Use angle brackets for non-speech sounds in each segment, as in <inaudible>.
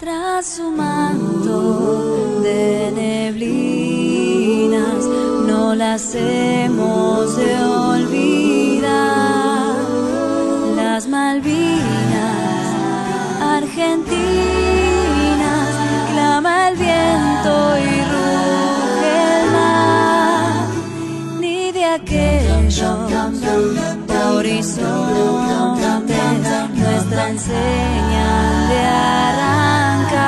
Tras su manto de neblinas, no las hemos de olvidar. Las Malvinas, Argentinas, clama el viento y ruge el mar. Ni de aquellos horizontes nuestra enseñan de arrancar,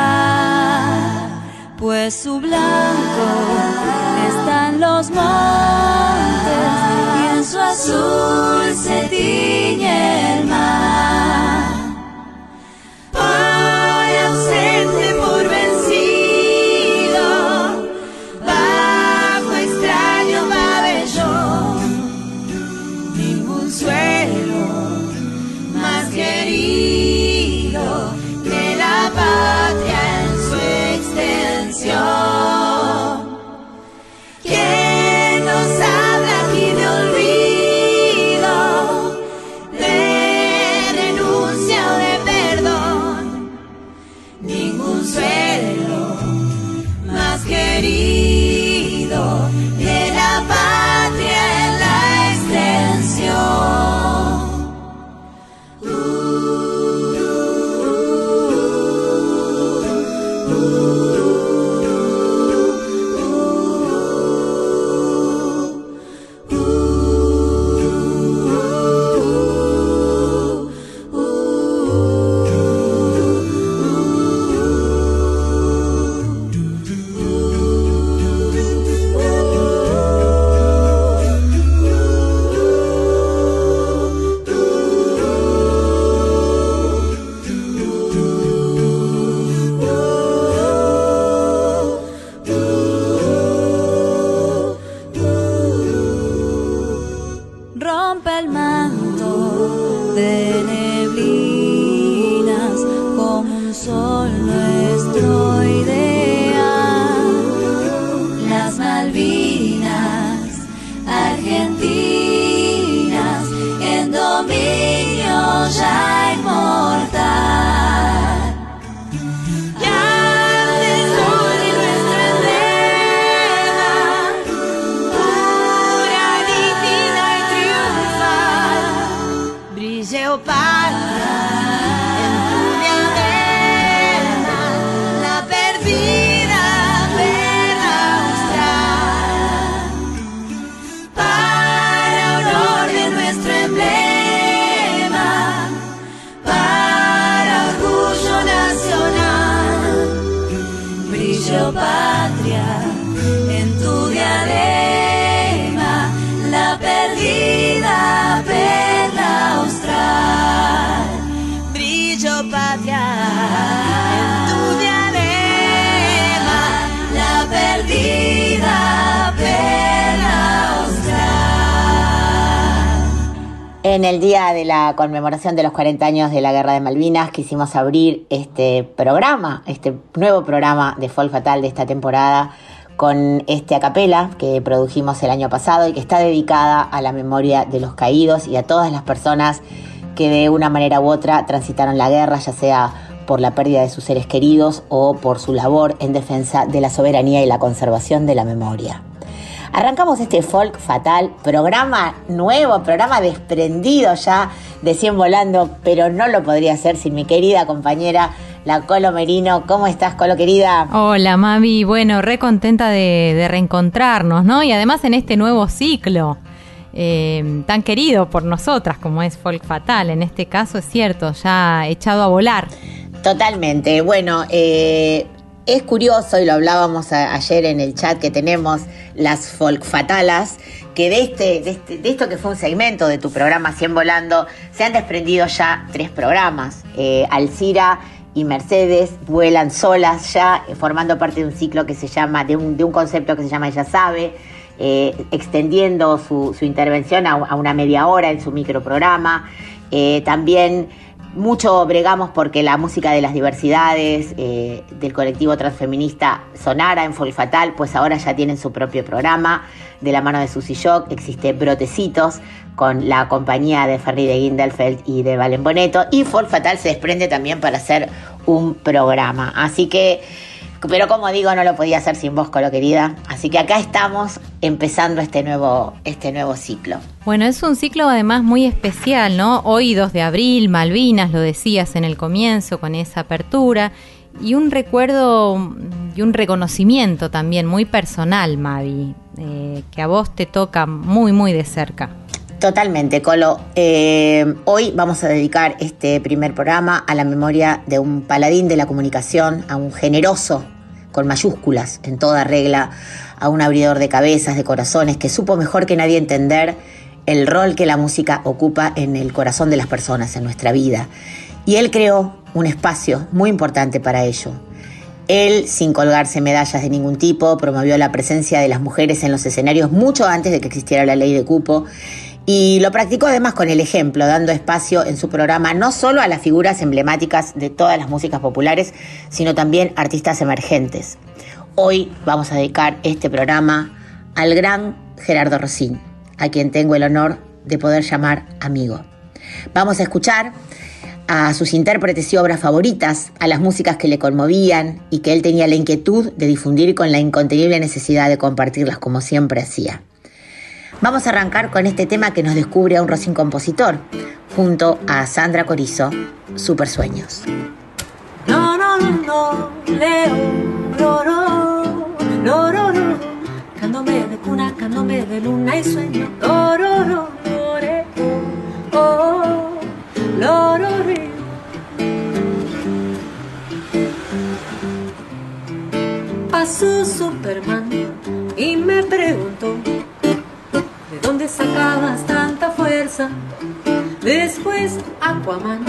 pues su blanco están los montes y en su azul se tiñe el mar. De la conmemoración de los 40 años de la Guerra de Malvinas quisimos abrir este programa, este nuevo programa de Folk Fatal de esta temporada con este acapela que produjimos el año pasado y que está dedicada a la memoria de los caídos y a todas las personas que de una manera u otra transitaron la guerra, ya sea por la pérdida de sus seres queridos o por su labor en defensa de la soberanía y la conservación de la memoria. Arrancamos este folk fatal, programa nuevo, programa desprendido ya de 100 volando, pero no lo podría hacer sin mi querida compañera, la Colo Merino. ¿Cómo estás, Colo querida? Hola, Mavi. Bueno, re contenta de, de reencontrarnos, ¿no? Y además en este nuevo ciclo. eh, tan querido por nosotras como es Folk Fatal, en este caso es cierto, ya echado a volar. Totalmente. Bueno, eh, es curioso, y lo hablábamos ayer en el chat que tenemos, las folk fatalas, que de, este, de, este- esto que fue un segmento de tu programa 100 Volando, se han desprendido ya tres programas. Eh, Alcira y Mercedes vuelan solas ya, eh, formando parte de un ciclo que se llama, de un, concepto que se llama Ella Sabe, eh, extendiendo su, intervención a, una media hora en su microprograma. También mucho bregamos porque la música de las diversidades eh, del colectivo transfeminista sonara en Folk Fatal, pues ahora ya tienen su propio programa. De la mano de Susy Shock existe Brotecitos con la compañía de Ferry de Gindelfeld y de Valen Boneto. Y Folk Fatal se desprende también para hacer un programa. Así que, pero como digo, no lo podía hacer sin vos, Colo querida. Así que acá estamos empezando este nuevo, este nuevo ciclo. Bueno, es un ciclo además muy especial, ¿no? Hoy 2 de abril, Malvinas, lo decías en el comienzo con esa apertura, y un recuerdo y un reconocimiento también muy personal, Mavi, eh, que a vos te toca muy, muy de cerca. Totalmente, Colo. Eh, hoy vamos a dedicar este primer programa a la memoria de un paladín de la comunicación, a un generoso, con mayúsculas, en toda regla, a un abridor de cabezas, de corazones, que supo mejor que nadie entender el rol que la música ocupa en el corazón de las personas, en nuestra vida. Y él creó un espacio muy importante para ello. Él, sin colgarse medallas de ningún tipo, promovió la presencia de las mujeres en los escenarios mucho antes de que existiera la ley de cupo y lo practicó además con el ejemplo, dando espacio en su programa no solo a las figuras emblemáticas de todas las músicas populares, sino también artistas emergentes. Hoy vamos a dedicar este programa al gran Gerardo Rosín, a quien tengo el honor de poder llamar amigo. Vamos a escuchar a sus intérpretes y obras favoritas, a las músicas que le conmovían y que él tenía la inquietud de difundir con la incontenible necesidad de compartirlas como siempre hacía. Vamos a arrancar con este tema que nos descubre a un Rosín compositor, junto a Sandra Corizo, Super Sueños. No, no, no, no, leo, lo, ro, ro, cándome de cuna, cándome de luna y sueño, ro, lo, re, oh, re. Pasó Superman y me preguntó ¿De dónde sacabas tanta fuerza? Después Aquaman,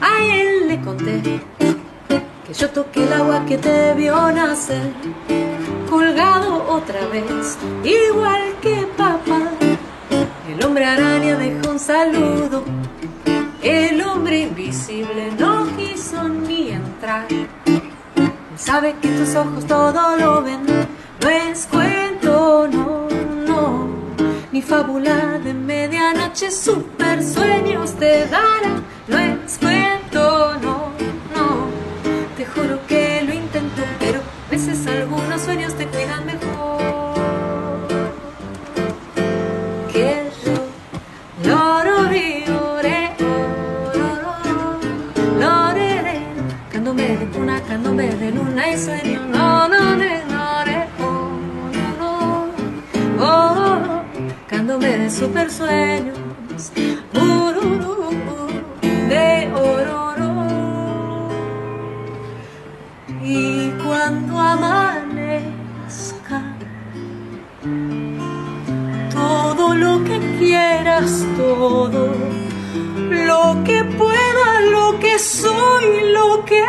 a él le conté que yo toqué el agua que te vio nacer, colgado otra vez, igual que papá. El hombre araña dejó un saludo, el hombre invisible no quiso ni entrar. Sabe que tus ojos todo lo ven, no es cuento, no, ni fábula de medianoche, super sueños te dará, no es cuento, no, no, te juro que lo intento, pero a veces algunos sueños te cuidan mejor. Que yo. Lorori, ore, cándome de cuna, cándome de luna y sueño, de super sueños, de ororo. Y cuando amanezca, todo lo que quieras, todo lo que pueda, lo que soy, lo que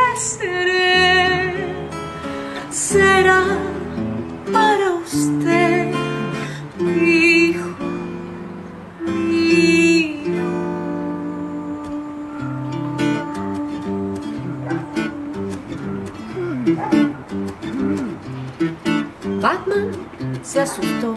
asustó,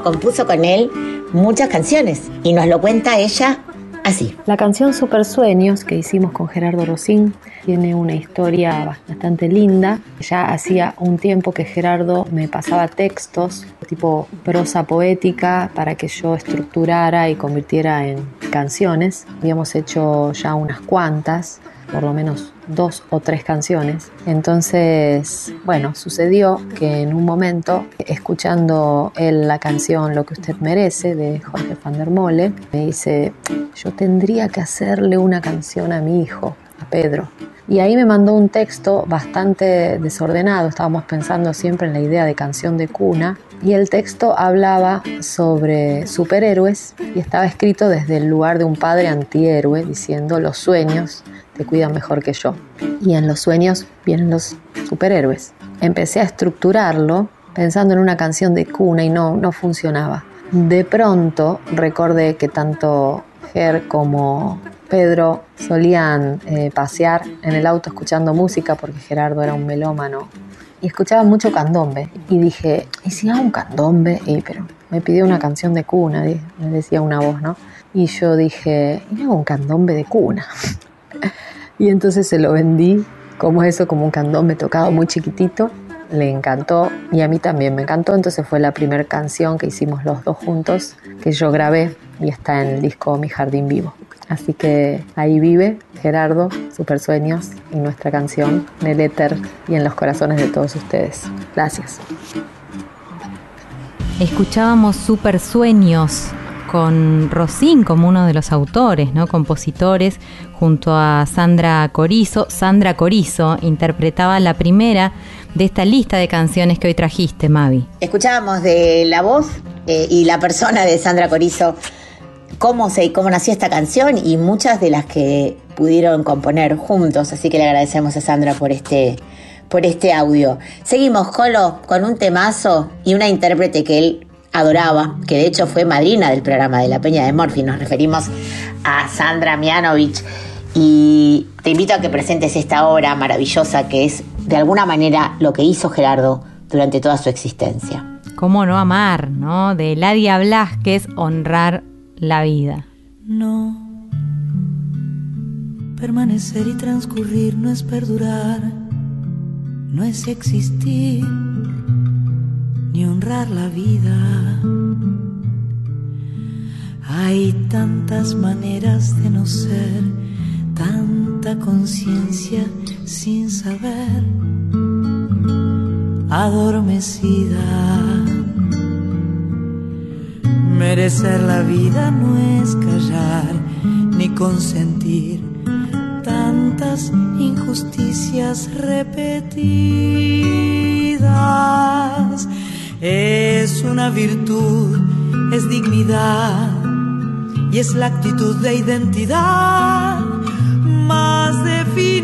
Compuso con él muchas canciones y nos lo cuenta ella así. La canción Super Sueños que hicimos con Gerardo Rosín tiene una historia bastante linda. Ya hacía un tiempo que Gerardo me pasaba textos tipo prosa poética para que yo estructurara y convirtiera en canciones. Habíamos hecho ya unas cuantas, por lo menos dos o tres canciones. Entonces, bueno, sucedió que en un momento, escuchando él la canción Lo que usted merece de Jorge van der Mole, me dice, yo tendría que hacerle una canción a mi hijo, a Pedro. Y ahí me mandó un texto bastante desordenado, estábamos pensando siempre en la idea de canción de cuna, y el texto hablaba sobre superhéroes y estaba escrito desde el lugar de un padre antihéroe diciendo los sueños te cuidan mejor que yo. Y en los sueños vienen los superhéroes. Empecé a estructurarlo pensando en una canción de cuna y no, no funcionaba. De pronto recordé que tanto Ger como Pedro solían eh, pasear en el auto escuchando música porque Gerardo era un melómano y escuchaba mucho candombe. Y dije, ¿y si hago un candombe? Y, pero me pidió una canción de cuna, me decía una voz, ¿no? Y yo dije, ¿y hago un candombe de cuna? Y entonces se lo vendí como eso, como un candombe tocado muy chiquitito. Le encantó y a mí también me encantó. Entonces fue la primera canción que hicimos los dos juntos, que yo grabé y está en el disco Mi Jardín Vivo. Así que ahí vive Gerardo, Super Sueños y nuestra canción en el éter y en los corazones de todos ustedes. Gracias. Escuchábamos Super Sueños con Rosín como uno de los autores, ¿no? compositores, junto a Sandra Corizo. Sandra Corizo interpretaba la primera de esta lista de canciones que hoy trajiste, Mavi. Escuchábamos de la voz eh, y la persona de Sandra Corizo cómo, se, cómo nació esta canción y muchas de las que pudieron componer juntos. Así que le agradecemos a Sandra por este, por este audio. Seguimos, Colo, con un temazo y una intérprete que él adoraba, que de hecho fue madrina del programa de La Peña de Morphy. Nos referimos a Sandra Mianovich. Y te invito a que presentes esta obra maravillosa que es de alguna manera lo que hizo Gerardo durante toda su existencia. ¿Cómo no amar, no? De Ladia Blasquez, honrar la vida. No. Permanecer y transcurrir no es perdurar, no es existir, ni honrar la vida. Hay tantas maneras de no ser, tanta conciencia sin saber, adormecida. Merecer la vida no es callar ni consentir tantas injusticias repetidas. Es una virtud, es dignidad y es la actitud de identidad más definida.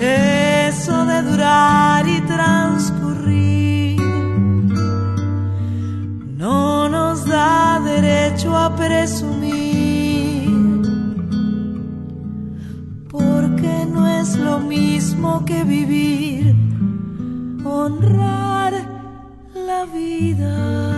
Eso de durar y transcurrir no nos da derecho a presumir, porque no es lo mismo que vivir, honrar la vida.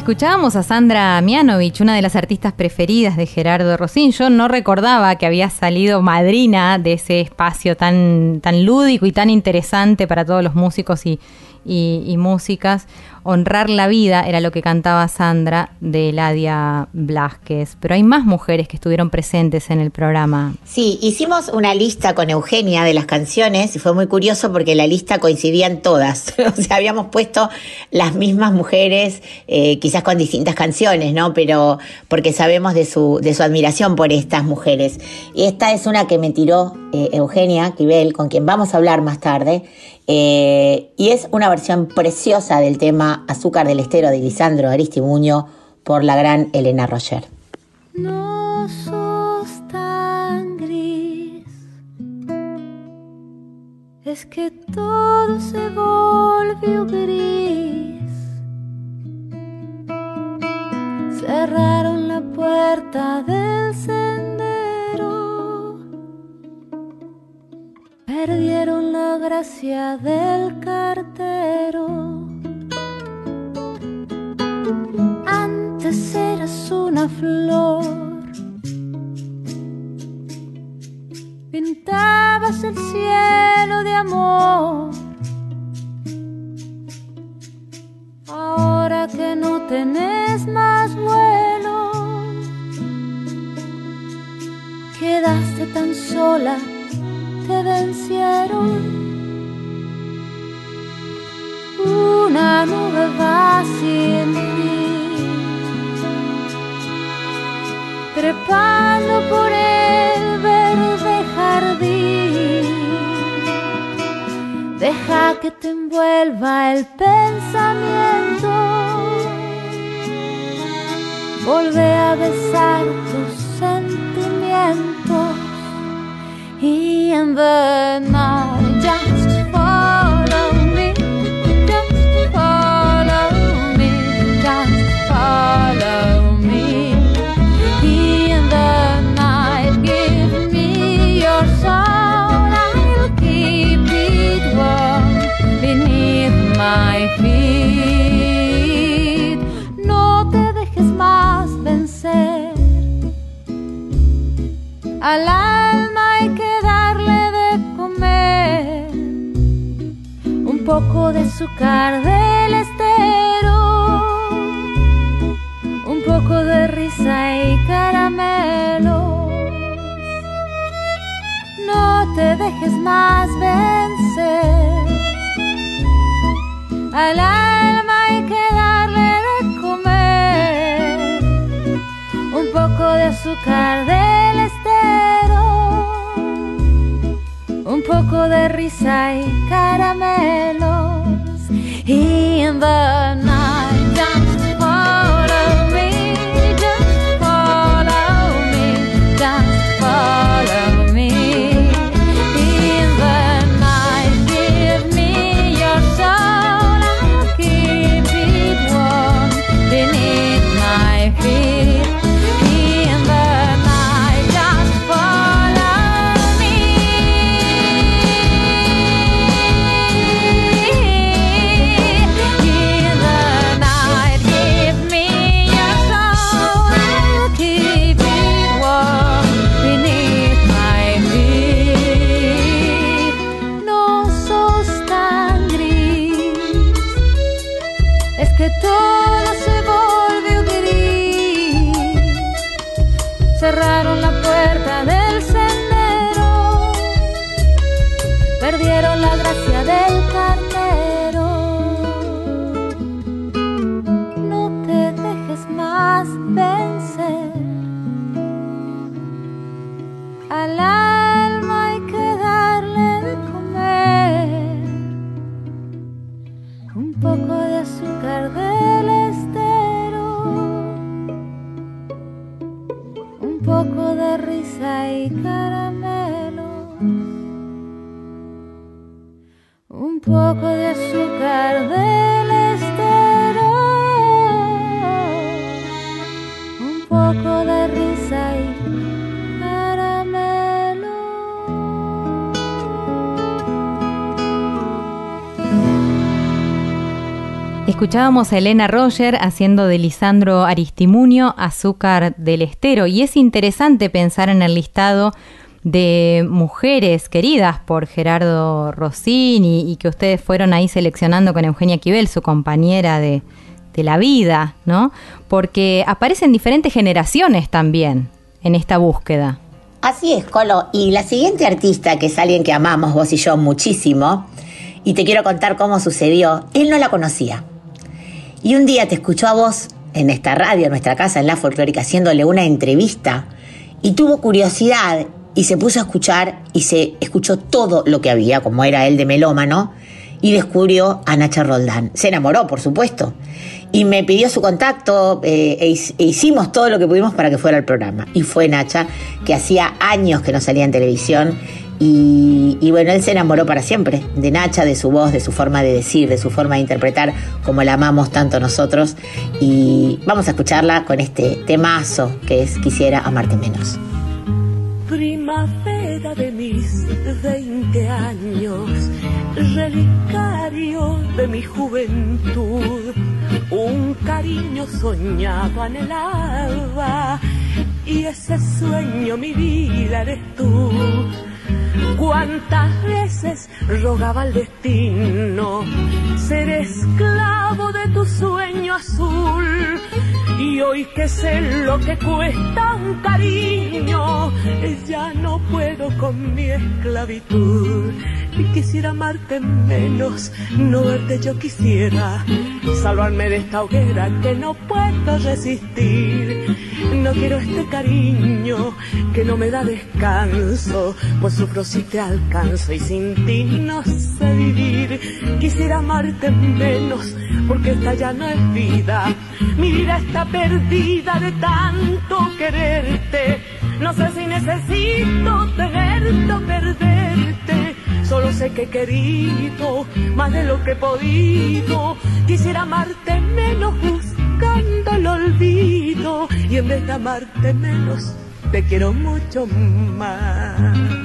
Escuchábamos a Sandra Mianovich, una de las artistas preferidas de Gerardo Rosín. Yo no recordaba que había salido madrina de ese espacio tan, tan lúdico y tan interesante para todos los músicos y, músicas. Honrar la vida era lo que cantaba Sandra de Ladia Blasquez. Pero hay más mujeres que estuvieron presentes en el programa. Sí, hicimos una lista con Eugenia de las canciones y fue muy curioso porque la lista coincidían todas. <laughs> o sea, habíamos puesto las mismas mujeres, eh, quizás con distintas canciones, ¿no? Pero porque sabemos de su, de su admiración por estas mujeres. Y esta es una que me tiró eh, Eugenia Quibel, con quien vamos a hablar más tarde. eh, y es una versión preciosa del tema Azúcar del Estero de Lisandro Aristimuño por la gran Elena Roger. No sos tan gris, es que todo se volvió gris. Cerraron la puerta del sendero, perdieron la gracia del Al alma hay que darle de comer un poco de azúcar del estero, un poco de risa y caramelos. In the Escuchábamos a Elena Roger haciendo de Lisandro Aristimunio Azúcar del Estero y es interesante pensar en el listado de mujeres queridas por Gerardo Rossini y que ustedes fueron ahí seleccionando con Eugenia Quibel, su compañera de, de la vida, ¿no? Porque aparecen diferentes generaciones también en esta búsqueda. Así es, Colo. Y la siguiente artista, que es alguien que amamos vos y yo muchísimo, y te quiero contar cómo sucedió, él no la conocía. Y un día te escuchó a vos en esta radio, en nuestra casa, en la folclórica, haciéndole una entrevista, y tuvo curiosidad y se puso a escuchar y se escuchó todo lo que había, como era él de melómano, y descubrió a Nacha Roldán. Se enamoró, por supuesto, y me pidió su contacto eh, e, e hicimos todo lo que pudimos para que fuera el programa. Y fue Nacha, que hacía años que no salía en televisión, y, bueno, él se enamoró para siempre de Nacha, de su voz, de su forma de decir, de su forma de interpretar, como la amamos tanto nosotros. Y vamos a escucharla con este temazo que es Quisiera amarte menos. Primavera de mis veinte años, relicario de mi juventud, un cariño soñado anhelaba, y ese sueño mi vida eres tú. Cuántas veces rogaba al destino ser esclavo de tu sueño azul. Y hoy que sé lo que cuesta un cariño, ya no puedo con mi esclavitud. Y quisiera amarte menos, no verte yo quisiera, salvarme de esta hoguera que no puedo resistir. No quiero este cariño que no me da descanso, pues sufro si te alcanzo y sin ti no sé vivir. Quisiera amarte menos, porque esta ya no es vida. Mi vida está perdida de tanto quererte. No sé si necesito tenerte o perderte. Solo sé que he querido más de lo que he podido. Quisiera amarte menos buscando el olvido. Y en vez de amarte menos, te quiero mucho más.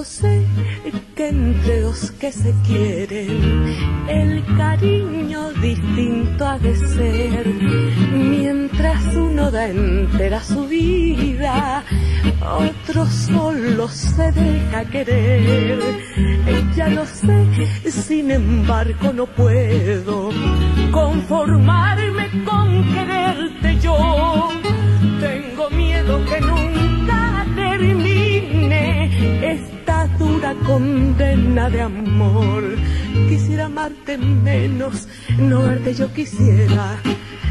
Solo sé que entre los que se quieren el cariño distinto ha de ser. Mientras uno da entera su vida, otro solo se deja querer. Ya lo sé, sin embargo no puedo conformarme con quererte condena de amor. Quisiera amarte menos, no verte yo quisiera.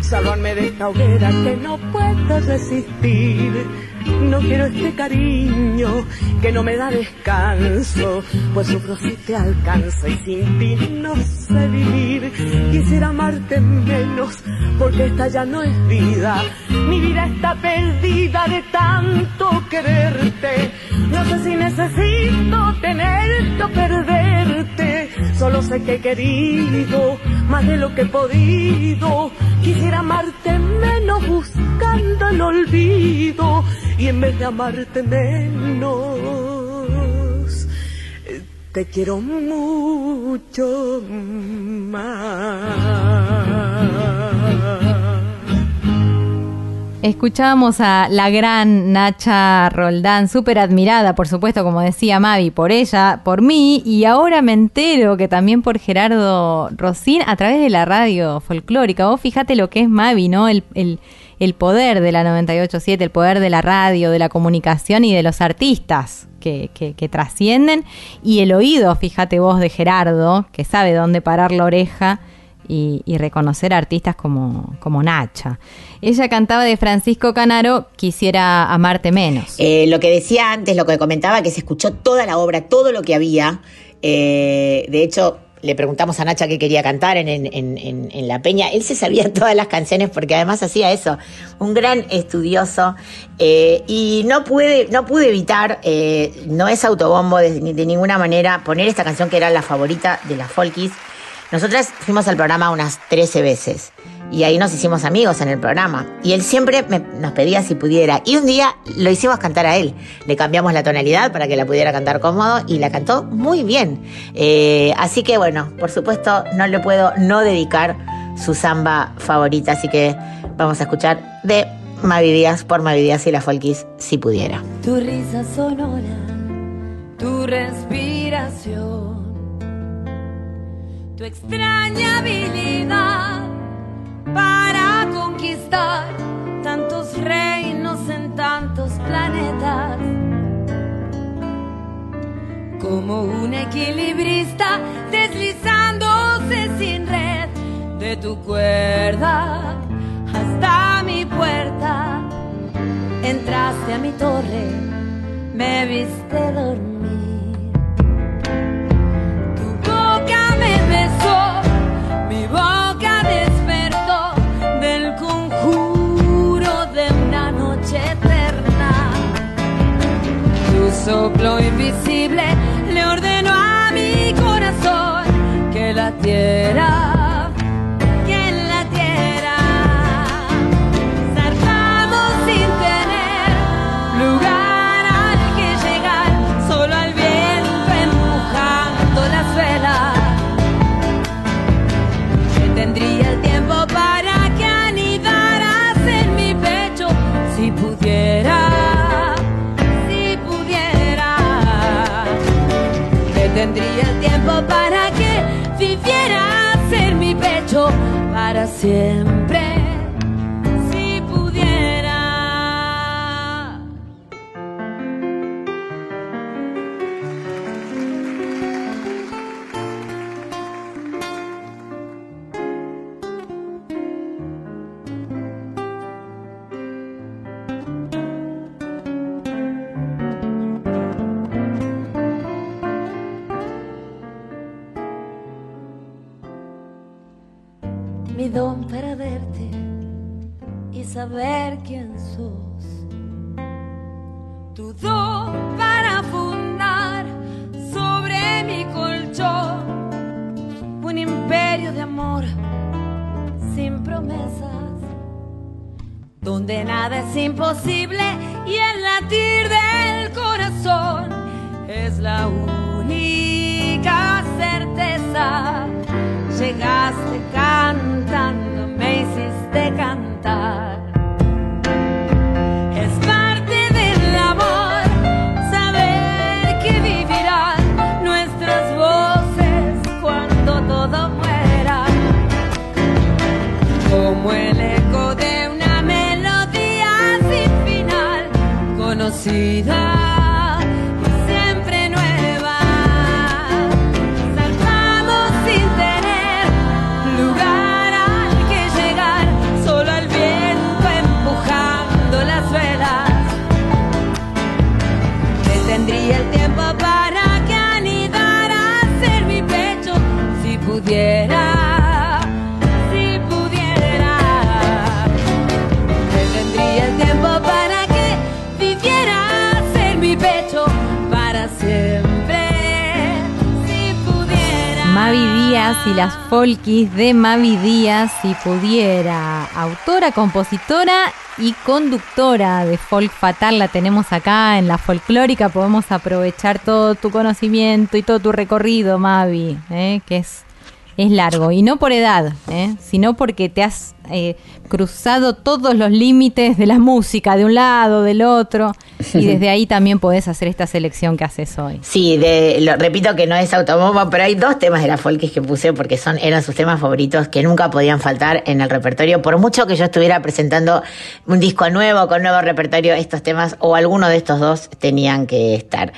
Salvarme de esta hoguera que no puedo resistir. No quiero este cariño que no me da descanso, pues sufro si te alcanza y sin ti no sé vivir. Quisiera amarte menos, porque esta ya no es vida. Mi vida está perdida de tanto quererte. No sé si necesito tenerte o perderte. Solo sé que he querido más de lo que he podido. Quisiera amarte menos buscando el olvido. Y en vez de amarte menos, te quiero mucho más. Escuchábamos a la gran Nacha Roldán, súper admirada, por supuesto, como decía Mavi, por ella, por mí, y ahora me entero que también por Gerardo Rosín a través de la radio folclórica. Vos fíjate lo que es Mavi, ¿no? El, el, el poder de la 987, el poder de la radio, de la comunicación y de los artistas que, que, que trascienden, y el oído, fíjate vos, de Gerardo, que sabe dónde parar la oreja y, reconocer artistas como, como Nacha. Ella cantaba de Francisco Canaro, Quisiera amarte menos. Eh, lo que decía antes, lo que comentaba, que se escuchó toda la obra, todo lo que había. Eh, de hecho, le preguntamos a Nacha qué quería cantar en, en, en, en, La Peña. Él se sabía <laughs> todas las canciones porque además hacía eso. Un gran estudioso. Eh, y no pude, no pude evitar, no es autobombo de, de, ninguna manera, poner esta canción que era la favorita de las Folkies. Nosotras fuimos al programa unas 13 veces y ahí nos hicimos amigos en el programa. Y él siempre nos pedía si pudiera. Y un día lo hicimos cantar a él. Le cambiamos la tonalidad para que la pudiera cantar cómodo y la cantó muy bien. Eh, así que bueno, por supuesto no le puedo no dedicar su samba favorita. Así que vamos a escuchar de Mavi Díaz por Mavi Díaz y la Folkis si pudiera. Tu risa sonora, tu respiración, tu extraña habilidad para conquistar tantos reinos en tantos planetas. Como un equilibrista deslizándose sin red de tu cuerda hasta mi puerta. Entraste a mi torre, me viste dormir. Soplo invisible le ordenó a mi corazón que latiera, que Detendría el tiempo para que vivieras en mi pecho para siempre. Díaz y las Folkis de Mavi Díaz, si pudiera. Autora, compositora y conductora de Folk Fatal, la tenemos acá en la folclórica. Podemos aprovechar todo tu conocimiento y todo tu recorrido, Mavi, ¿eh? que es es largo. Y no por edad, ¿eh? sino porque te has eh, cruzado todos los límites de la música, de un lado, del otro, y desde ahí también podés hacer esta selección que haces hoy. Sí, repito que no es automóvil, pero hay dos temas de la folkis que puse porque son eran sus temas favoritos que nunca podían faltar en el repertorio. Por mucho que yo estuviera presentando un disco nuevo con nuevo repertorio, estos temas o alguno de estos dos tenían que estar.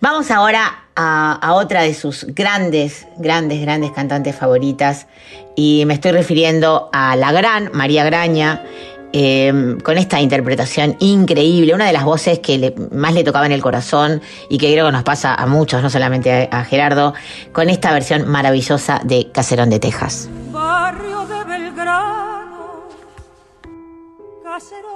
Vamos ahora a, otra de sus grandes, grandes, grandes cantantes favoritas y me estoy refiriendo a la gran María Graña. Em, con esta interpretación increíble, una de las voces que más le tocaba en el corazón y que creo que nos pasa a muchos, no solamente a, Gerardo, con esta versión maravillosa de Caserón de Texas. Barrio de Belgrano, Caserón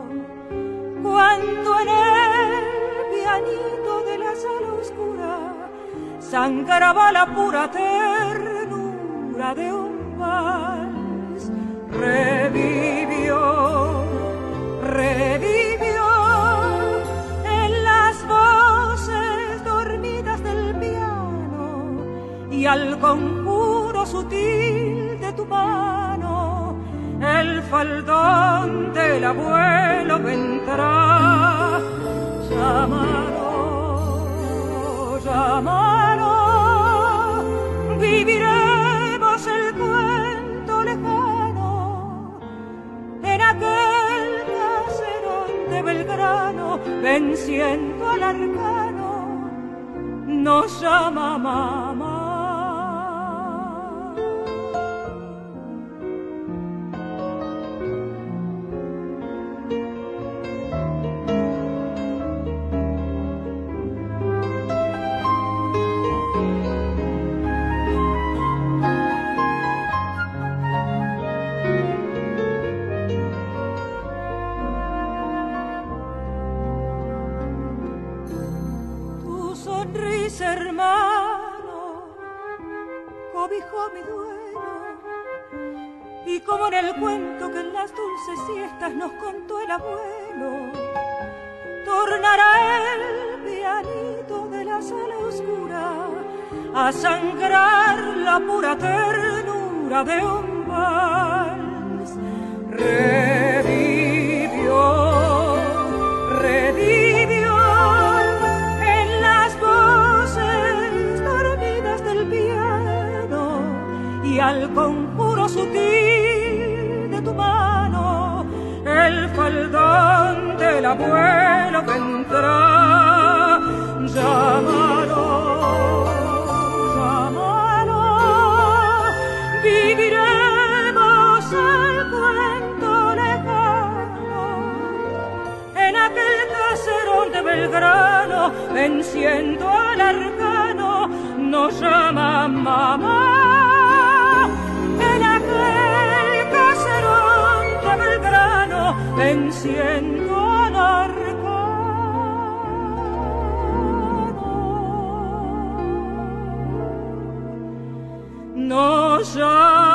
Cuando en el pianito de la sala oscura sangraba la pura ternura de un vals. Revivió, revivió en las voces dormidas del piano y al conjuro sutil de tu mano el faldón del abuelo vendrá. Llamado, llamado viviremos el cuento lejano. En aquel caserón de Belgrano, venciendo al arcano, nos llama mamá. Sangrar la pura ternura de un vals. Revivió, revivió en las voces dormidas del piano y al conjuro sutil de tu mano el faldón del abuelo vendrá. Llámalo, Belgrano, venciendo al arcano, nos llama mamá. En aquel caserón de Belgrano, venciendo al arcano, nos llama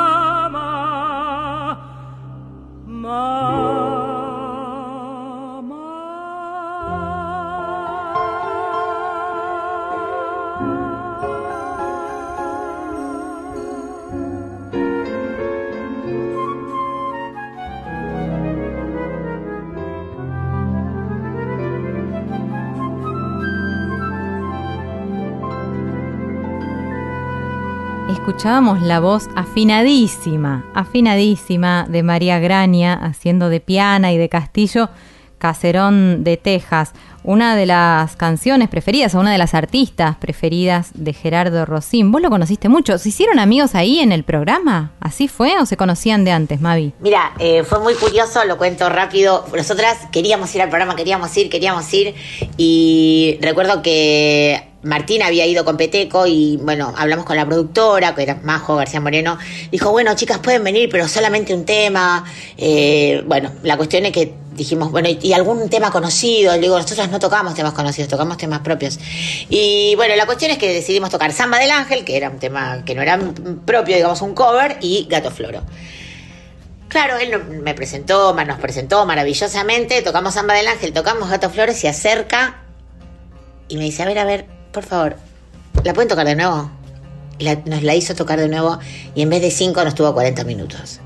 Escuchábamos la voz afinadísima, afinadísima de María Graña haciendo de piana y de castillo Caserón de Texas, una de las canciones preferidas o una de las artistas preferidas de Gerardo Rosín. Vos lo conociste mucho, ¿se hicieron amigos ahí en el programa? ¿Así fue o se conocían de antes, Mavi? Mira, eh, fue muy curioso, lo cuento rápido. Nosotras queríamos ir al programa, queríamos ir, queríamos ir. Y recuerdo que Martín había ido con Peteco y bueno, hablamos con la productora, que era Majo García Moreno. Dijo, bueno, chicas, pueden venir, pero solamente un tema. Eh, bueno, la cuestión es que dijimos, bueno, y algún tema conocido. Le digo, nosotros no tocamos temas conocidos, tocamos temas propios. Y bueno, la cuestión es que decidimos tocar Samba del Ángel, que era un tema que no era propio, digamos, un cover, y Gato Floro. Claro, él me presentó, nos presentó maravillosamente, tocamos Samba del Ángel, tocamos Gato Flores, se acerca y me dice, a ver, a ver, por favor, ¿la pueden tocar de nuevo? nos la hizo tocar de nuevo y en vez de 5 nos tuvo 40 minutos.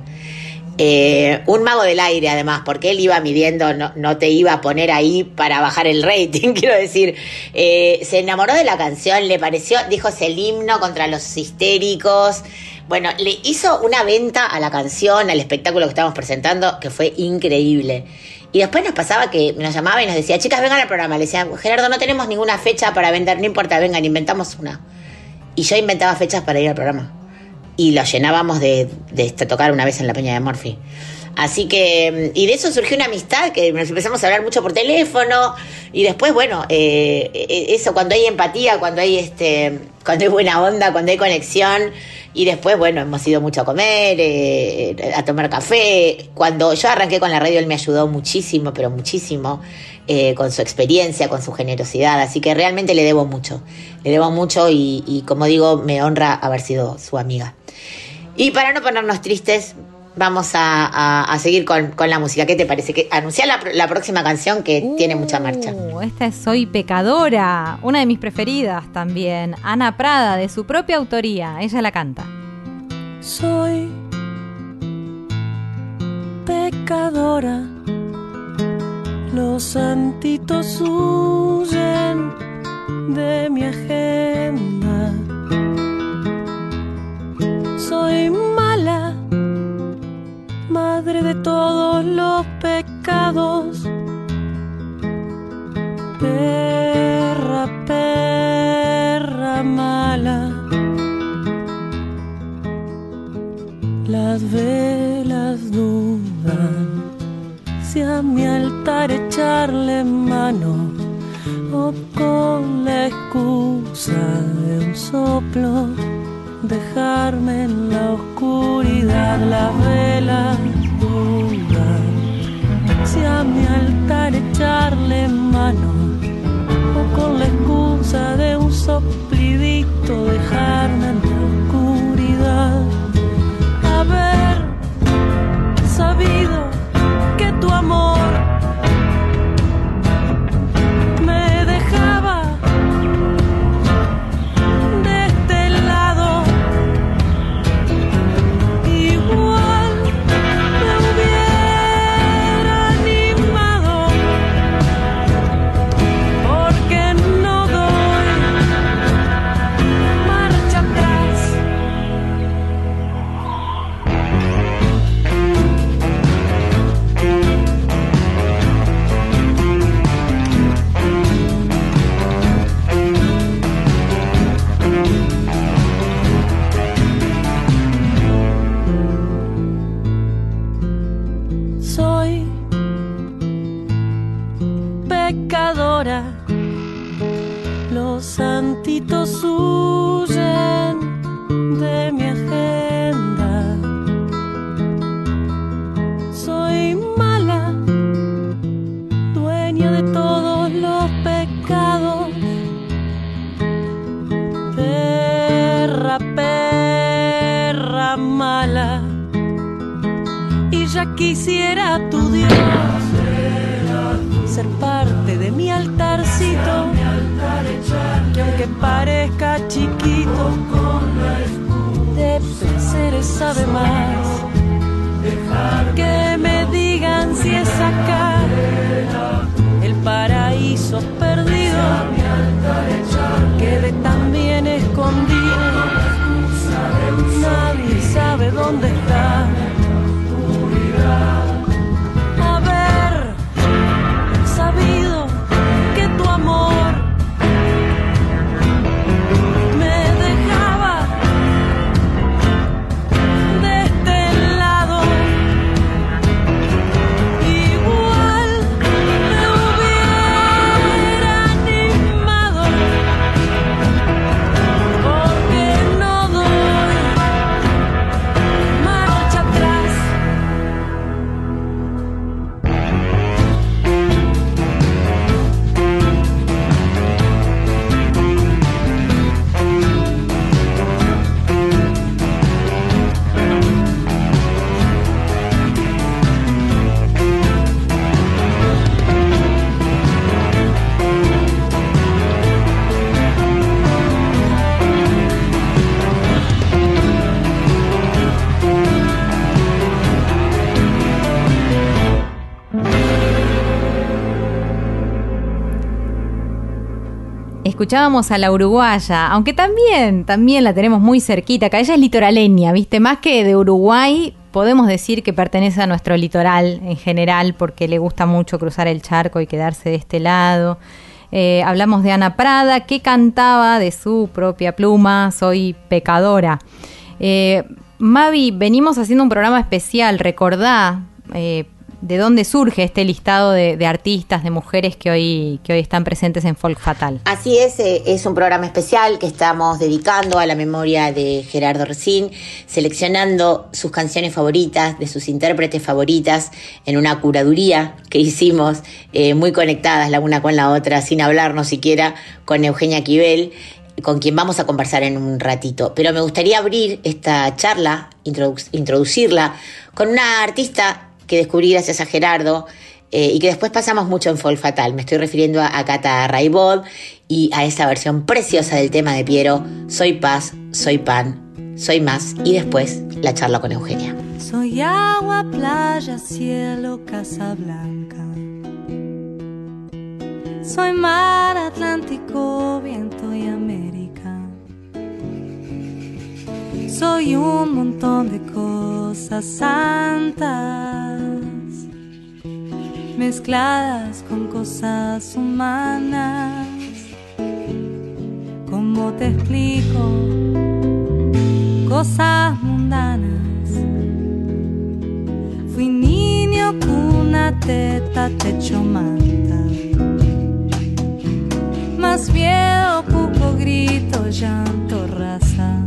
Eh, un mago del aire, además, porque él iba midiendo, no, no, te iba a poner ahí para bajar el rating, <laughs> quiero decir. Eh, se enamoró de la canción, le pareció, dijo, es el himno contra los histéricos. Bueno, le hizo una venta a la canción, al espectáculo que estábamos presentando, que fue increíble. Y después nos pasaba que nos llamaba y nos decía, chicas, vengan al programa. Le decía, Gerardo, no tenemos ninguna fecha para vender, no importa, vengan, inventamos una. Y yo inventaba fechas para ir al programa. Y lo llenábamos de, de tocar una vez en la Peña de Morphy. Así que, y de eso surgió una amistad que nos empezamos a hablar mucho por teléfono. Y después, bueno, eh, eh, eso cuando hay empatía, cuando hay este, cuando hay buena onda, cuando hay conexión, y después, bueno, hemos ido mucho a comer, eh, a tomar café. Cuando yo arranqué con la radio, él me ayudó muchísimo, pero muchísimo, eh, con su experiencia, con su generosidad. Así que realmente le debo mucho. Le debo mucho y, como digo, me honra haber sido su amiga. Y para no ponernos tristes, vamos a, seguir con, la música. ¿Qué te parece? Que anunciar la, próxima canción que tiene mucha marcha. Uh, esta es Soy Pecadora, una de mis preferidas también. Ana Prada, de su propia autoría. Ella la canta. Soy pecadora. Los santitos huyen de mi agenda. Soy madre de todos los pecados. Perra, perra mala. Las velas dudan si a mi altar echarle mano o con la excusa de un soplo dejarme en la oscuridad las velas dudan si a mi altar echarle mano o con la excusa de un soplidito dejarme en la oscuridad. Haber sabido que tu amor escuchábamos a la uruguaya, aunque también, también la tenemos muy cerquita, que ella es litoraleña, ¿viste? Más que de Uruguay, podemos decir que pertenece a nuestro litoral en general, porque le gusta mucho cruzar el charco y quedarse de este lado. Eh, hablamos de Ana Prada, que cantaba de su propia pluma, Soy pecadora. Eh, Mavi, venimos haciendo un programa especial, recordá, eh, de dónde surge este listado de, artistas, de mujeres que hoy, que hoy están presentes en Folk Fatal. Así es, eh, es un programa especial que estamos dedicando a la memoria de Gerardo Recín, seleccionando sus canciones favoritas, de sus intérpretes favoritas, en una curaduría que hicimos eh, muy conectadas la una con la otra, sin hablarnos siquiera, con Eugenia Quibel con quien vamos a conversar en un ratito. Pero me gustaría abrir esta charla, introducirla, con una artista que descubrí gracias a Gerardo eh, y que después pasamos mucho en Folk Fatal. Me estoy refiriendo a, Cata Raibod y a esa versión preciosa del tema de Piero, Soy paz, soy pan, soy más y después la charla con Eugenia. Soy agua, playa, cielo, casa blanca. Soy mar, Atlántico, viento y América. Soy un montón de cosas santas mezcladas con cosas humanas. ¿Cómo te explico? Cosas mundanas. Fui niño, cuna, teta, techo, manta. Más miedo, poco grito, llanto, raza.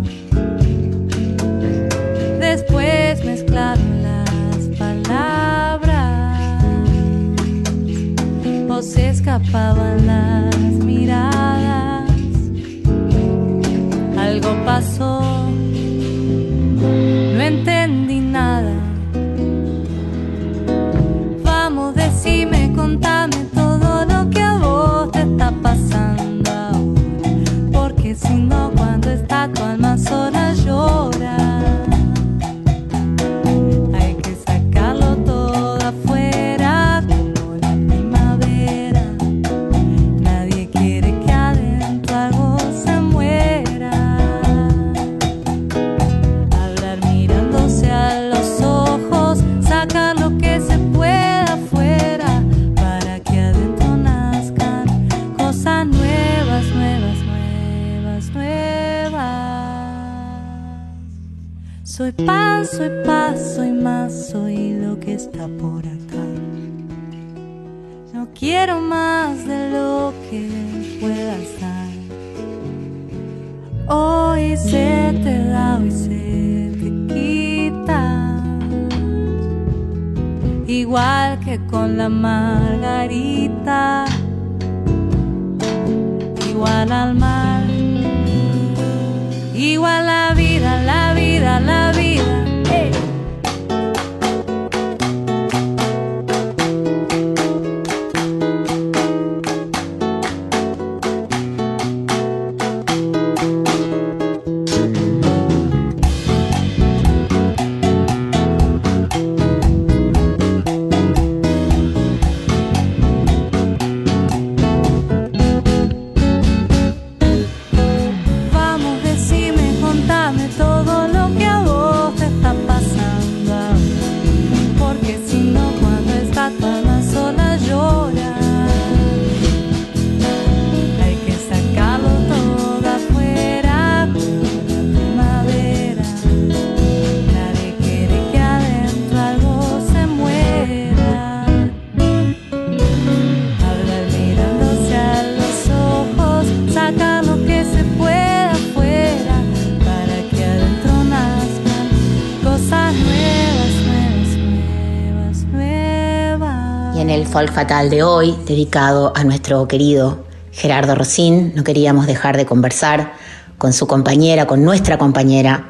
Folk Fatal de hoy, dedicado a nuestro querido Gerardo Rosín, no queríamos dejar de conversar con su compañera, con nuestra compañera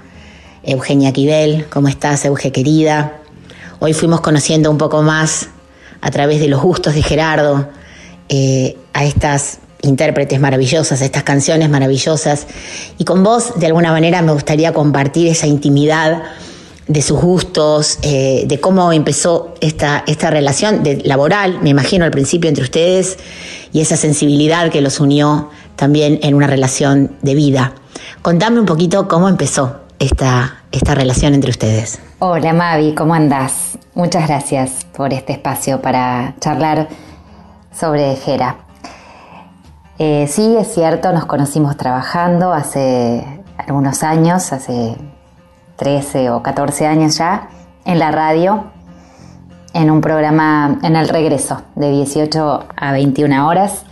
Eugenia Quibel. ¿Cómo estás, Euge querida? Hoy fuimos conociendo un poco más a través de los gustos de Gerardo eh, a estas intérpretes maravillosas, a estas canciones maravillosas. Y con vos, de alguna manera, me gustaría compartir esa intimidad de sus gustos, eh, de cómo empezó esta, esta relación laboral, me imagino al principio entre ustedes, y esa sensibilidad que los unió también en una relación de vida. Contame un poquito cómo empezó esta, esta relación entre ustedes. Hola Mavi, ¿cómo andás? Muchas gracias por este espacio para charlar sobre Jera. Eh, sí, es cierto, nos conocimos trabajando hace algunos años, hace 13 o 14 años ya, en la radio, en un programa en el regreso, de 18 a 21 horas.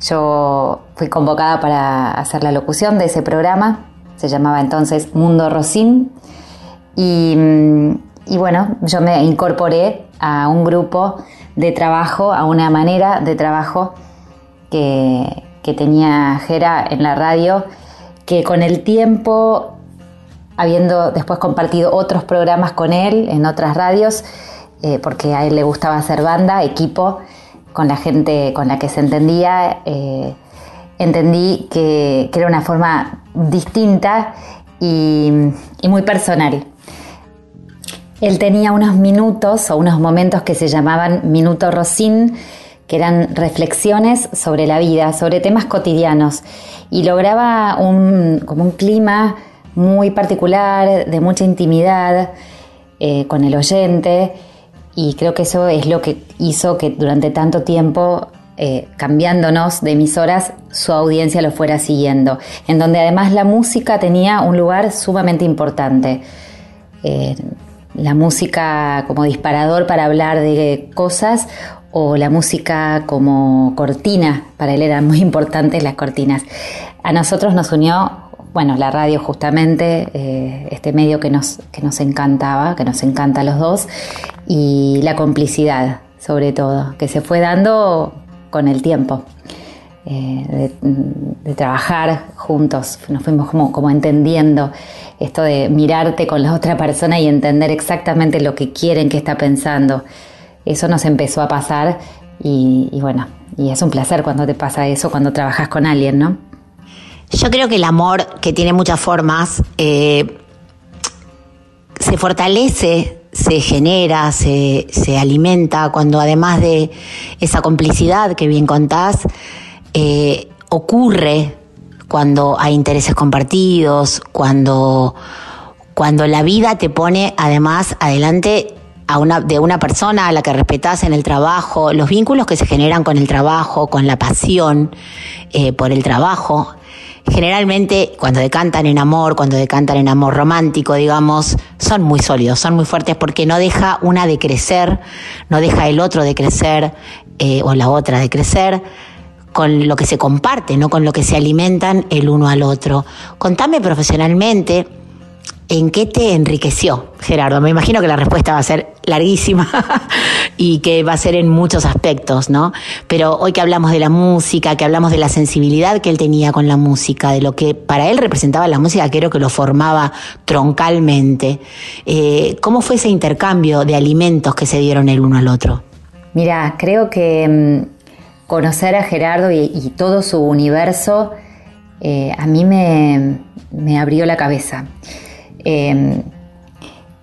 Yo fui convocada para hacer la locución de ese programa, se llamaba entonces Mundo Rosín, y, mm, y bueno, yo me incorporé a un grupo de trabajo, a una manera de trabajo que, que tenía Jera en la radio, que con el tiempo, habiendo después compartido otros programas con él en otras radios, eh, porque a él le gustaba hacer banda, equipo, con la gente con la que se entendía, eh, entendí que, era una forma distinta y, y muy personal. Él tenía unos minutos o unos momentos que se llamaban Minuto Rosín, que eran reflexiones sobre la vida, sobre temas cotidianos, y lograba un, como un clima muy particular, de mucha intimidad eh, con el oyente, y creo que eso es lo que hizo que durante tanto tiempo, eh, cambiándonos de emisoras, su audiencia lo fuera siguiendo, en donde además la música tenía un lugar sumamente importante. Eh, la música como disparador para hablar de cosas o la música como cortina, para él eran muy <laughs> importantes las cortinas. A nosotros nos unió, bueno, la radio justamente, eh, este medio que nos, que nos encantaba, que nos encanta a los dos, y la complicidad, sobre todo, que se fue dando con el tiempo. Eh, de, trabajar juntos, nos fuimos como, como entendiendo esto de mirarte con la otra persona y entender exactamente lo que quieren, que está pensando. Eso nos empezó a pasar y, y bueno, y es un placer cuando te pasa eso, cuando trabajas con alguien, ¿no? Yo creo que el amor, que tiene muchas formas, eh, se fortalece, se genera, se, se, alimenta cuando además de esa complicidad que bien contás, eh, ocurre cuando hay intereses compartidos, cuando, cuando la vida te pone además adelante a una, de una persona a la que respetas en el trabajo, los vínculos que se generan con el trabajo, con la pasión eh, por el trabajo. Generalmente cuando decantan en amor, cuando decantan en amor romántico, digamos, son muy sólidos, son muy fuertes porque no deja una de crecer, no deja el otro de crecer eh, o la otra de crecer con lo que se comparte, no con lo que se alimentan el uno al otro. Contame profesionalmente en qué te enriqueció, Gerardo. Me imagino que la respuesta va a ser larguísima <laughs> y que va a ser en muchos aspectos, ¿no? Pero hoy que hablamos de la música, que hablamos de la sensibilidad que él tenía con la música, de lo que para él representaba la música, creo que lo formaba troncalmente. Eh, ¿Cómo fue ese intercambio de alimentos que se dieron el uno al otro? Mira, creo que conocer a Gerardo y, todo su universo eh, a mí me, abrió la cabeza. Eh,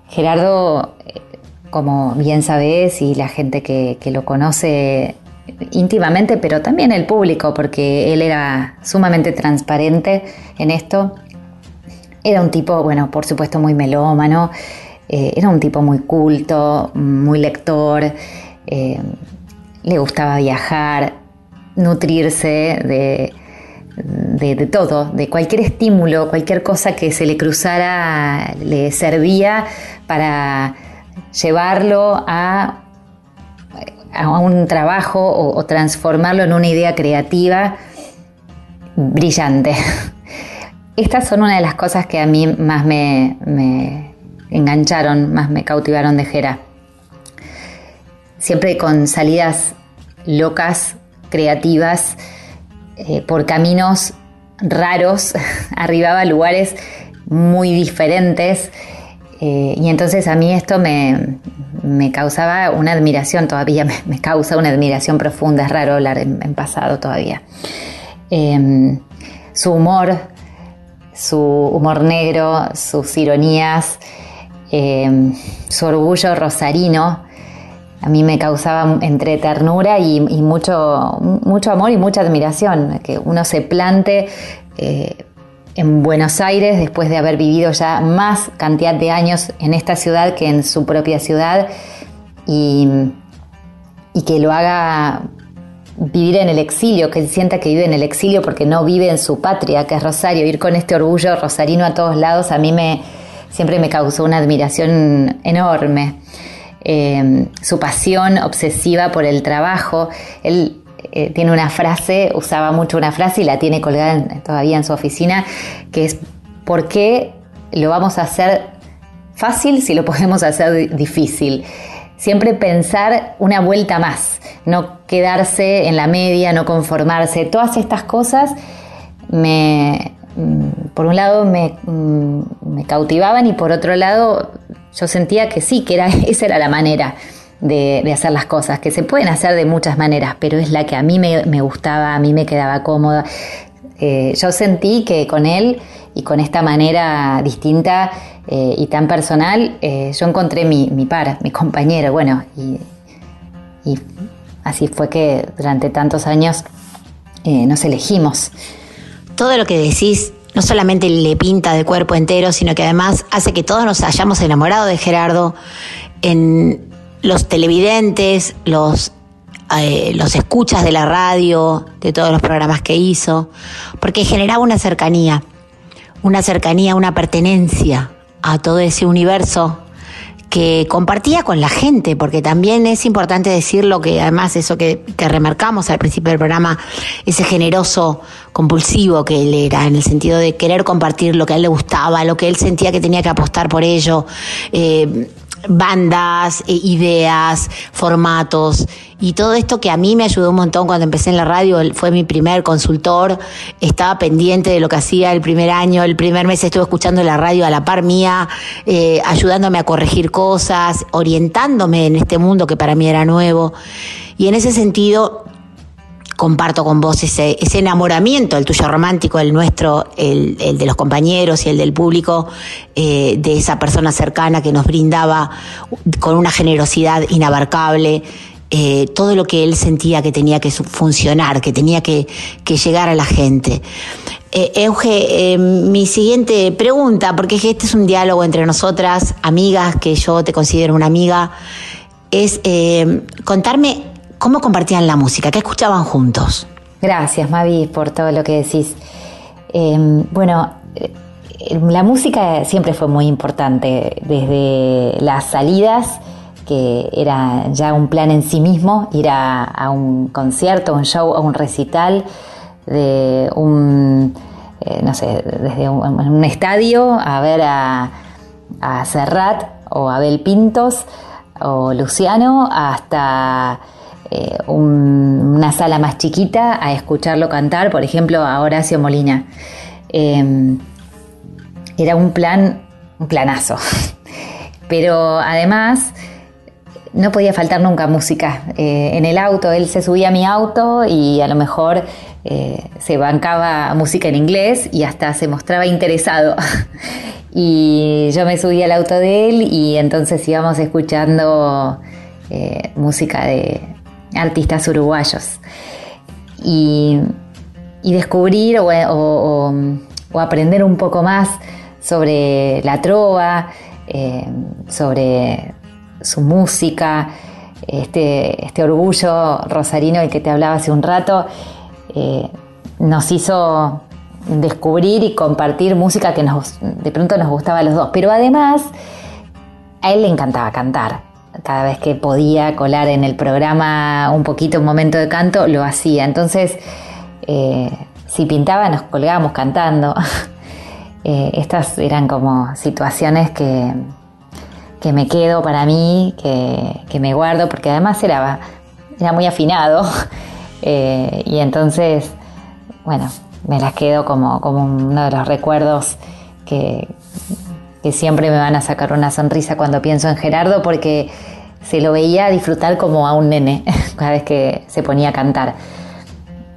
Gerardo, como bien sabes, y la gente que, lo conoce íntimamente, pero también el público, porque él era sumamente transparente en esto, era un tipo, bueno, por supuesto muy melómano, eh, era un tipo muy culto, muy lector le gustaba viajar, nutrirse de, de, todo, de cualquier estímulo, cualquier cosa que se le cruzara, le servía para llevarlo a, a un trabajo o, o, transformarlo en una idea creativa brillante. <laughs> Estas son una de las cosas que a mí más me, me engancharon, más me cautivaron de Jera siempre con salidas locas, creativas, eh, por caminos raros, <laughs> arribaba a lugares muy diferentes. Eh, y entonces a mí esto me, me causaba una admiración, todavía <laughs> me, causa una admiración profunda, es raro hablar en, pasado todavía. Eh, su humor, su humor negro, sus ironías, eh, su orgullo rosarino, a mí me causaba entre ternura y, mucho, mucho amor y mucha admiración, que uno se plante eh, en Buenos Aires después de haber vivido ya más cantidad de años en esta ciudad que en su propia ciudad y, y que lo haga vivir en el exilio, que sienta que vive en el exilio porque no vive en su patria, que es Rosario, ir con este orgullo rosarino a todos lados, a mí me, siempre me causó una admiración enorme. Eh, su pasión obsesiva por el trabajo. Él eh, tiene una frase, usaba mucho una frase y la tiene colgada todavía en su oficina, que es, ¿por qué lo vamos a hacer fácil si lo podemos hacer difícil? Siempre pensar una vuelta más, no quedarse en la media, no conformarse. Todas estas cosas me, mm, por un lado mm, me cautivaban y por otro lado yo sentía que sí, que era, <laughs> esa era la manera de, hacer las cosas, que se pueden hacer de muchas maneras, pero es la que a mí me, gustaba, a mí me quedaba cómoda. Eh, yo sentí que con él y con esta manera distinta eh, y tan personal, eh, yo encontré mi, mi, par, mi compañero, bueno, y, y, así fue que durante tantos años nos elegimos. Todo lo que decís no solamente le pinta de cuerpo entero, sino que además hace que todos nos hayamos enamorado de Gerardo en los televidentes, los, eh, los escuchas de la radio, de todos los programas que hizo, porque generaba una cercanía, una cercanía, una pertenencia a todo ese universo que compartía con la gente, porque también es importante decirlo que además eso que, que, remarcamos al principio del programa, ese generoso compulsivo que él era, en el sentido de querer compartir lo que a él le gustaba, lo que él sentía que tenía que apostar por ello, eh, bandas, eh, ideas, formatos y todo esto que a mí me ayudó un montón cuando empecé en la radio, fue mi primer consultor, estaba pendiente de lo que hacía el primer año, el primer mes estuve escuchando la radio a la par mía, eh, ayudándome a corregir cosas, orientándome en este mundo que para mí era nuevo. Y en ese sentido, comparto con vos ese, ese enamoramiento, el tuyo romántico, el nuestro, el, de los compañeros y el del público, eh, de esa persona cercana que nos brindaba con una generosidad inabarcable. Eh, todo lo que él sentía que tenía que funcionar, que tenía que, llegar a la gente. Eh, Euge, mi siguiente pregunta, porque este es un diálogo entre nosotras, amigas, que yo te considero una amiga, es contarme ¿Cómo compartían la música? ¿Qué escuchaban juntos? Gracias, Mavi, por todo lo que decís. Em, bueno, eh, la música siempre fue muy importante, desde las salidas, que era ya un plan en sí mismo, ir a, un concierto, un show, a un recital, de un, eh, no sé, desde un, estadio a ver a, a Serrat o Abel Pintos o Luciano hasta eh, una sala más chiquita a escucharlo cantar, por ejemplo, a Horacio Molina. Em, era un plan, un planazo. <laughs> Pero además no podía faltar nunca música. Eh, en el auto, él se subía a mi auto y a lo mejor eh, se bancaba música en inglés y hasta se mostraba interesado. <laughs> y yo me subía al auto de él y entonces íbamos escuchando música de, artistas uruguayos. Y, descubrir o, aprender un poco más sobre la trova, eh, sobre su música, este, este, orgullo rosarino del que te hablaba hace un rato, eh, nos hizo descubrir y compartir música que nos, de pronto nos gustaba a los dos. Pero además, a él le encantaba cantar cada vez que podía colar en el programa un poquito, un momento de canto, lo hacía. Entonces, eh, si pintaba, nos colgábamos cantando. <laughs> Eh, estas eran como situaciones que, que me quedo para mí, que, me guardo, porque además era, era muy afinado. <laughs> Eh, y entonces, bueno, me las quedo como, como uno de los recuerdos que, que siempre me van a sacar una sonrisa cuando pienso en Gerardo porque se lo veía disfrutar como a un nene <laughs> cada vez que se ponía a cantar.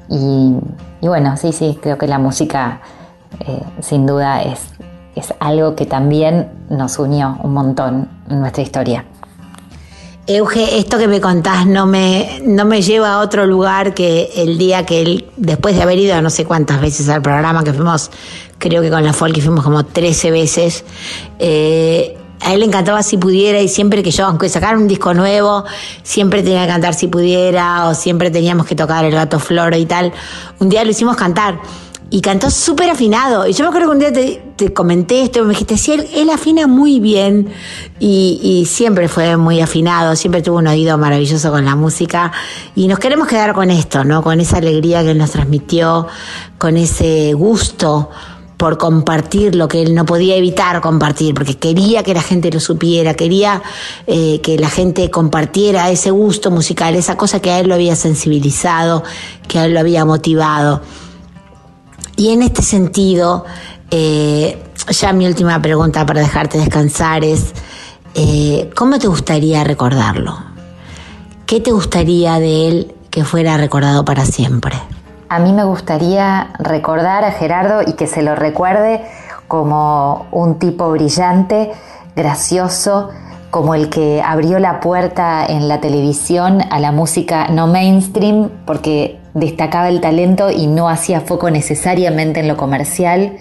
Y, bueno, sí, sí, creo que la música eh, sin duda es, es algo que también nos unió un montón en nuestra historia. Euge, esto que me contás no me, no me lleva a otro lugar que el día que él, después de haber ido no sé cuántas veces al programa, que fuimos, creo que con la folk fuimos como 13 veces, eh, a él le encantaba si pudiera y siempre que yo, aunque sacara un disco nuevo, siempre tenía que cantar si pudiera o siempre teníamos que tocar el gato floro y tal. Un día lo hicimos cantar y cantó súper afinado. Y yo me acuerdo que un día te, comenté esto me dijiste, sí, él, afina muy bien y, y, siempre fue muy afinado, siempre tuvo un oído maravilloso con la música y nos queremos quedar con esto, ¿no? Con esa alegría que él nos transmitió, con ese gusto por compartir lo que él no podía evitar compartir, porque quería que la gente lo supiera, quería eh, que la gente compartiera ese gusto musical, esa cosa que a él lo había sensibilizado, que a él lo había motivado. Y en este sentido, eh, ya mi última pregunta para dejarte descansar es, eh, ¿cómo te gustaría recordarlo? ¿Qué te gustaría de él que fuera recordado para siempre? A mí me gustaría recordar a Gerardo y que se lo recuerde como un tipo brillante, gracioso, como el que abrió la puerta en la televisión a la música no mainstream, porque destacaba el talento y no hacía foco necesariamente en lo comercial,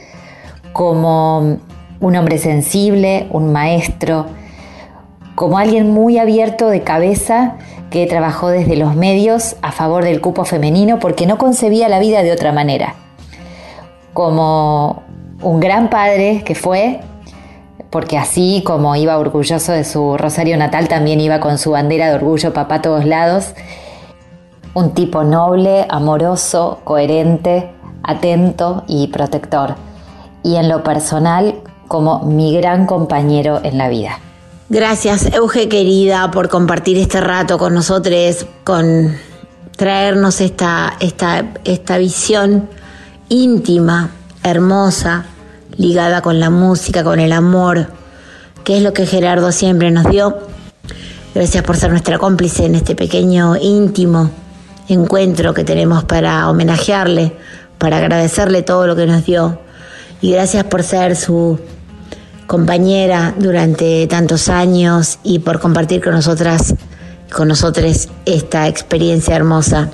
como un hombre sensible, un maestro, como alguien muy abierto de cabeza que trabajó desde los medios a favor del cupo femenino porque no concebía la vida de otra manera, como un gran padre que fue, porque así como iba orgulloso de su rosario natal, también iba con su bandera de orgullo papá a todos lados, un tipo noble, amoroso, coherente, atento y protector. Y en lo personal, como mi gran compañero en la vida. Gracias, Euge querida, por compartir este rato con nosotros, con traernos esta, esta, esta visión íntima, hermosa, ligada con la música, con el amor, que es lo que Gerardo siempre nos dio. Gracias por ser nuestra cómplice en este pequeño íntimo encuentro que tenemos para homenajearle, para agradecerle todo lo que nos dio. Y gracias por ser su compañera durante tantos años y por compartir con nosotras, con nosotros esta experiencia hermosa.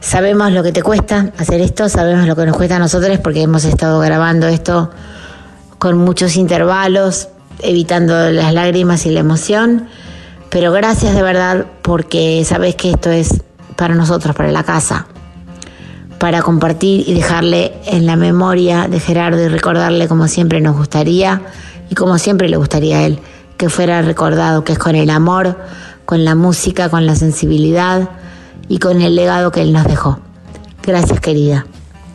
Sabemos lo que te cuesta hacer esto, sabemos lo que nos cuesta a nosotros porque hemos estado grabando esto con muchos intervalos, evitando las lágrimas y la emoción, pero gracias de verdad porque sabes que esto es para nosotros, para la casa, para compartir y dejarle en la memoria de Gerardo y recordarle como siempre nos gustaría y como siempre le gustaría a él que fuera recordado, que es con el amor, con la música, con la sensibilidad y con el legado que él nos dejó. Gracias querida.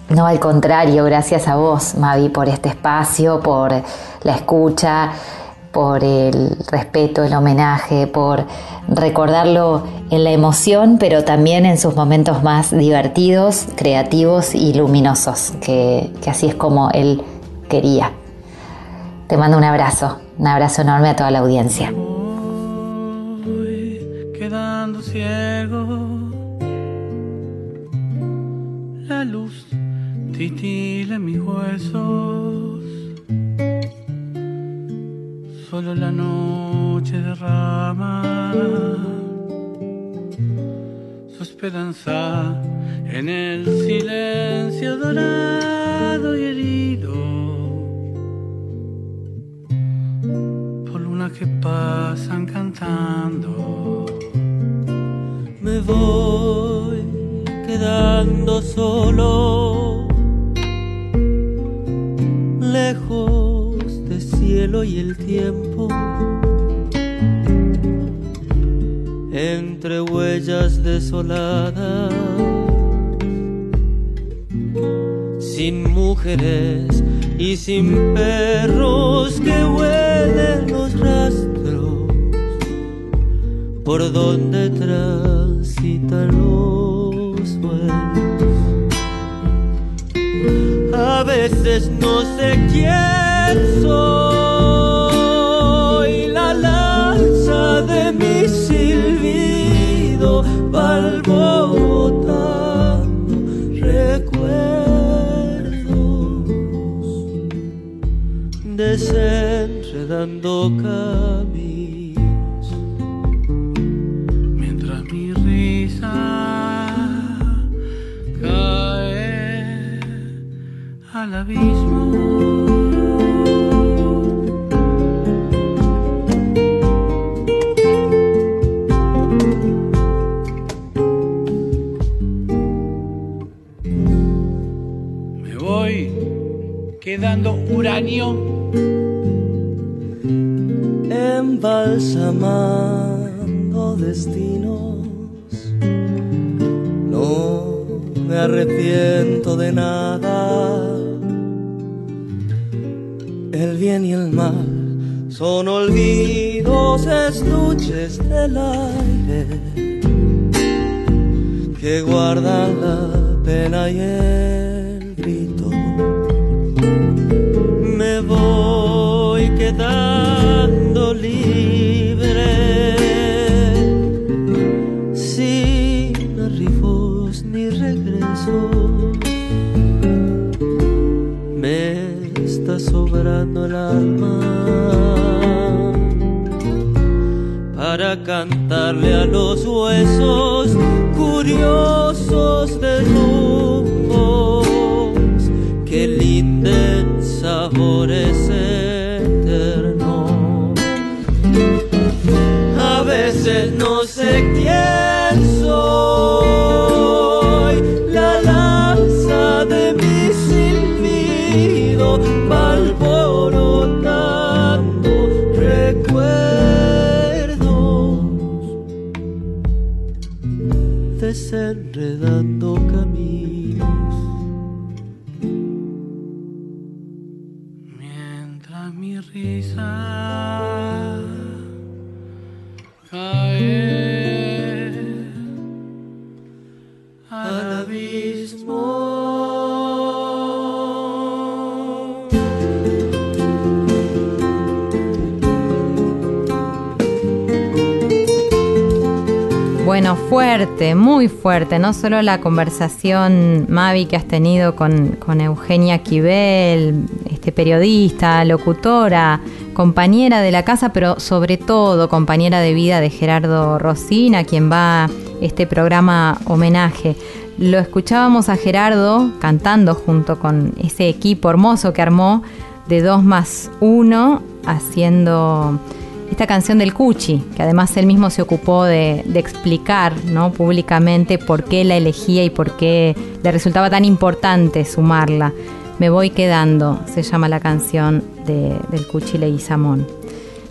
No, al contrario, gracias a vos, Mavi, por este espacio, por la escucha, por el respeto, el homenaje, por recordarlo en la emoción, pero también en sus momentos más divertidos, creativos y luminosos, que, así es como él quería. Te mando un abrazo, un abrazo enorme a toda la audiencia. quedando ciego, la luz titila mis huesos solo la noche derrama su esperanza en el silencio dorado y herido por lunas que pasan cantando. Me voy quedando solo, cielo y el tiempo. Entre huellas desoladas, sin mujeres y sin perros que huelen los rastros por donde transitan los sueños. A veces no sé quién soy uranio embalsamando destinos. No me arrepiento de nada. El bien y el mal son olvidos, estuches del aire que guardan la pena y el ni regresos. Me está sobrando el alma para cantarle a los huesos curiosos desnudos fuerte, muy fuerte. No solo la conversación, Mavi, que has tenido con, Eugenia Quibel, este periodista, locutora, compañera de la casa, pero sobre todo compañera de vida de Gerardo Rosina, quien va este programa homenaje. Lo escuchábamos a Gerardo cantando junto con ese equipo hermoso que armó de 2 más 1, haciendo esta canción del Cuchi, que además él mismo se ocupó de, explicar ¿no? públicamente por qué la elegía y por qué le resultaba tan importante sumarla. Me voy quedando, se llama la canción de- del Cuchi Leguizamón.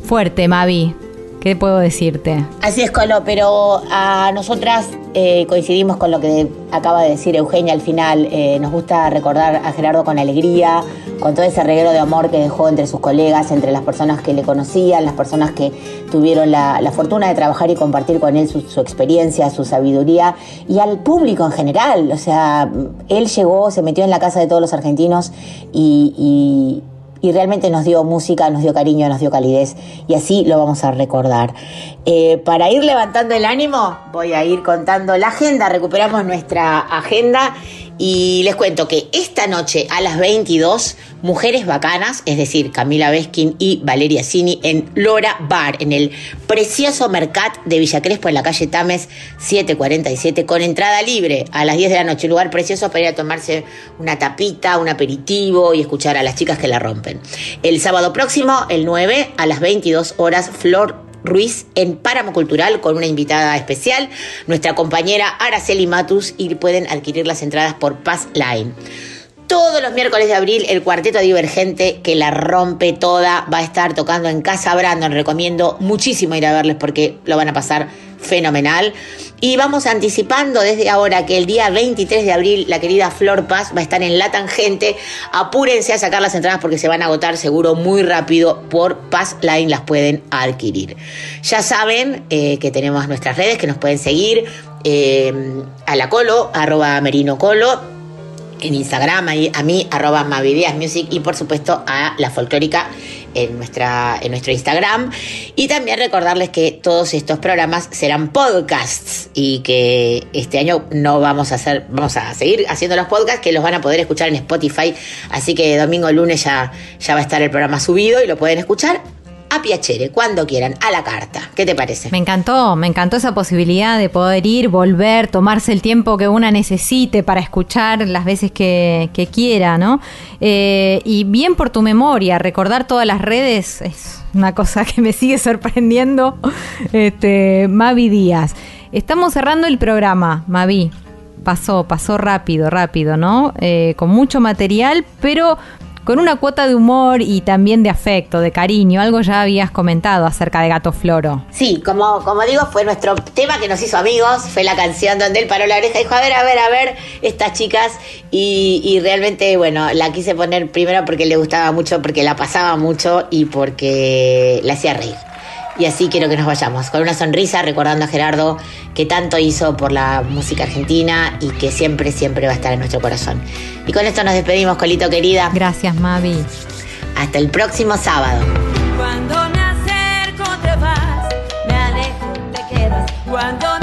Fuerte, Mavi, ¿qué puedo decirte? Así es, Colo, pero a nosotras eh, coincidimos con lo que acaba de decir Eugenia al final. Eh, nos gusta recordar a Gerardo con alegría, con todo ese reguero de amor que dejó entre sus colegas, entre las personas que le conocían, las personas que tuvieron la, fortuna de trabajar y compartir con él su, experiencia, su sabiduría y al público en general. O sea, él llegó, se metió en la casa de todos los argentinos y y realmente nos dio música, nos dio cariño, nos dio calidez y así lo vamos a recordar. Eh, para ir levantando el ánimo, voy a ir contando la agenda, recuperamos nuestra agenda y les cuento que esta noche a las 22, Mujeres Bacanas, es decir, Camila Beskin y Valeria Cini en Lora Bar, en el precioso Mercat de Villa Crespo en la calle Tames 747 con entrada libre a las 10 de la noche, lugar precioso para ir a tomarse una tapita, un aperitivo y escuchar a las chicas que la rompen. El sábado próximo, el 9, a las 22 horas, Flor Ruiz en Páramo Cultural con una invitada especial, nuestra compañera Araceli Matus y pueden adquirir las entradas por Pass Line. Todos los miércoles de abril el cuarteto divergente que la rompe toda va a estar tocando en Casa Brandon. Recomiendo muchísimo ir a verles porque lo van a pasar fenomenal. Y vamos anticipando desde ahora que el día 23 de abril la querida Flor Paz va a estar en La Tangente. Apúrense a sacar las entradas porque se van a agotar seguro muy rápido. Por Pass Line las pueden adquirir. Ya saben eh, que tenemos nuestras redes que nos pueden seguir. eh, a la colo, arroba merino colo en Instagram, a mí, arroba Mavideas Music y por supuesto a La Folclórica en, nuestra, en nuestro Instagram. Y también recordarles que todos estos programas serán podcasts y que este año no vamos a hacer, vamos a seguir haciendo los podcasts que los van a poder escuchar en Spotify. Así que domingo, lunes ya, ya va a estar el programa subido y lo pueden escuchar a Piacere, cuando quieran, a la carta. ¿Qué te parece? Me encantó, me encantó esa posibilidad de poder ir, volver, tomarse el tiempo que una necesite para escuchar las veces que, quiera, ¿no? Eh, y bien por tu memoria, recordar todas las redes es una cosa <laughs> que me sigue sorprendiendo. Este, Mavi Díaz. Estamos cerrando el programa, Mavi. Pasó, pasó rápido, rápido, ¿no? Eh, con mucho material, pero con una cuota de humor y también de afecto, de cariño. Algo ya habías comentado acerca de Gato Floro. Sí, como, como digo, fue nuestro tema que nos hizo amigos, fue la canción donde él paró la oreja y dijo, a ver, a ver, a ver, estas chicas. Y, y realmente, bueno, la quise poner primero porque le gustaba mucho, porque la pasaba mucho y porque la hacía reír. Y así quiero que nos vayamos, con una sonrisa, recordando a Gerardo que tanto hizo por la música argentina y que siempre, siempre va a estar en nuestro corazón. Y con esto nos despedimos, Colito querida. Gracias, Mavi. Hasta el próximo sábado. Cuando me acerco te vas, me alejo te quedas. Cuando